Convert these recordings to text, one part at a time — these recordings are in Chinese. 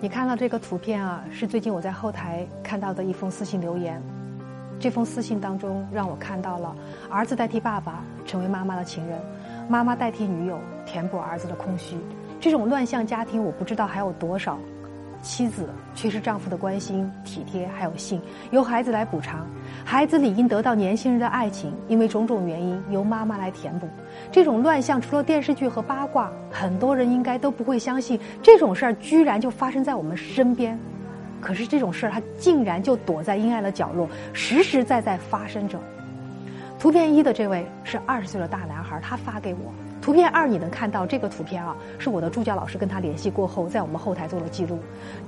你看到这个图片啊，是最近我在后台看到的一封私信留言。这封私信当中，让我看到了儿子代替爸爸成为妈妈的情人，妈妈代替女友填补儿子的空虚。这种乱象家庭，我不知道还有多少。妻子缺失丈夫的关心、体贴，还有性，由孩子来补偿。孩子理应得到年轻人的爱情，因为种种原因由妈妈来填补。这种乱象，除了电视剧和八卦，很多人应该都不会相信这种事儿居然就发生在我们身边。可是这种事儿，它竟然就躲在阴暗的角落，实实在在发生着。图片一的这位是二十岁的大男孩，他发给我。图片二，你能看到这个图片啊？是我的助教老师跟他联系过后，在我们后台做了记录。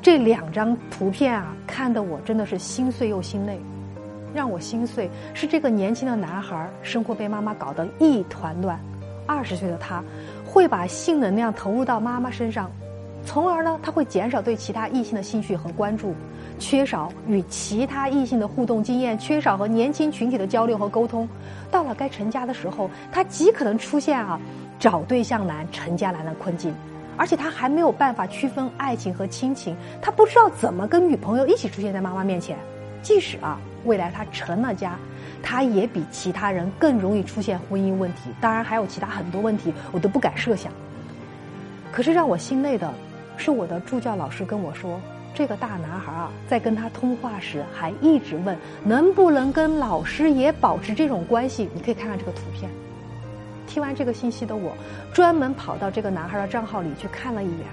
这两张图片啊，看得我真的是心碎又心累。让我心碎是这个年轻的男孩，生活被妈妈搞得一团乱。二十岁的他，会把性能量投入到妈妈身上，从而呢，他会减少对其他异性的兴趣和关注。缺少与其他异性的互动经验，缺少和年轻群体的交流和沟通，到了该成家的时候，他极可能出现啊找对象难、成家难的困境，而且他还没有办法区分爱情和亲情，他不知道怎么跟女朋友一起出现在妈妈面前。即使啊未来他成了家，他也比其他人更容易出现婚姻问题，当然还有其他很多问题，我都不敢设想。可是让我心累的是，我的助教老师跟我说。这个大男孩啊，在跟他通话时还一直问能不能跟老师也保持这种关系。你可以看看这个图片。听完这个信息的我，专门跑到这个男孩的账号里去看了一眼，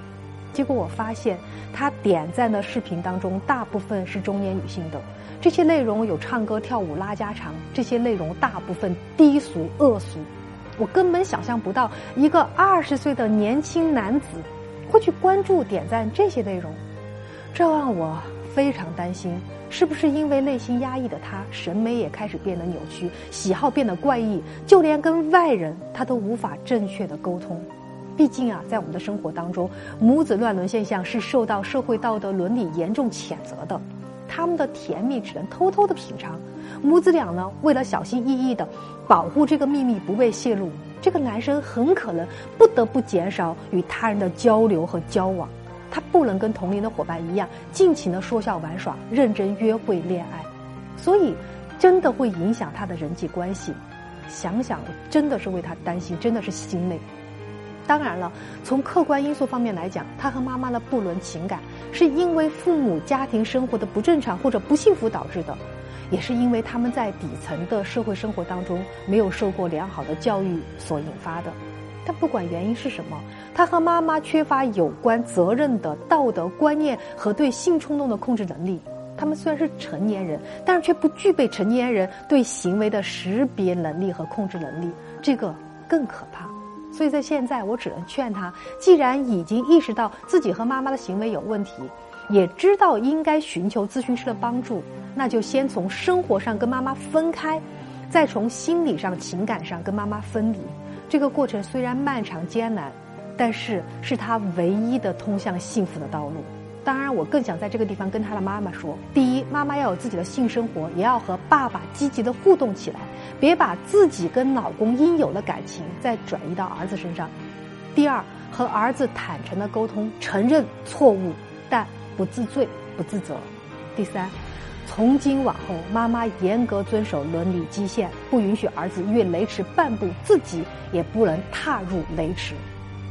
结果我发现他点赞的视频当中大部分是中年女性的，这些内容有唱歌跳舞拉家常，这些内容大部分低俗恶俗，我根本想象不到一个二十岁的年轻男子会去关注点赞这些内容。这让我非常担心，是不是因为内心压抑的他，审美也开始变得扭曲，喜好变得怪异，就连跟外人他都无法正确的沟通。毕竟啊，在我们的生活当中，母子乱伦现象是受到社会道德伦理严重谴责的，他们的甜蜜只能偷偷的品尝。母子俩呢，为了小心翼翼的保护这个秘密不被泄露，这个男生很可能不得不减少与他人的交流和交往。他不能跟同龄的伙伴一样尽情的说笑玩耍、认真约会恋爱，所以真的会影响他的人际关系。想想真的是为他担心，真的是心累。当然了，从客观因素方面来讲，他和妈妈的不伦情感是因为父母家庭生活的不正常或者不幸福导致的，也是因为他们在底层的社会生活当中没有受过良好的教育所引发的。但不管原因是什么，他和妈妈缺乏有关责任的道德观念和对性冲动的控制能力。他们虽然是成年人，但是却不具备成年人对行为的识别能力和控制能力，这个更可怕。所以在现在，我只能劝他：既然已经意识到自己和妈妈的行为有问题，也知道应该寻求咨询师的帮助，那就先从生活上跟妈妈分开，再从心理上、情感上跟妈妈分离。这个过程虽然漫长艰难，但是是他唯一的通向幸福的道路。当然，我更想在这个地方跟他的妈妈说：第一，妈妈要有自己的性生活，也要和爸爸积极的互动起来，别把自己跟老公应有的感情再转移到儿子身上；第二，和儿子坦诚的沟通，承认错误，但不自罪、不自责；第三。从今往后，妈妈严格遵守伦理基线，不允许儿子越雷池半步，自己也不能踏入雷池。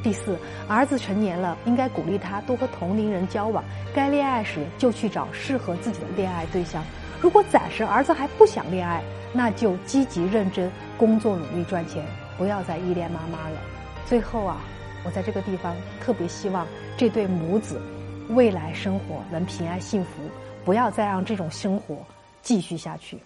第四，儿子成年了，应该鼓励他多和同龄人交往，该恋爱时就去找适合自己的恋爱对象。如果暂时儿子还不想恋爱，那就积极认真工作，努力赚钱，不要再依恋妈妈了。最后啊，我在这个地方特别希望这对母子未来生活能平安幸福。不要再让这种生活继续下去。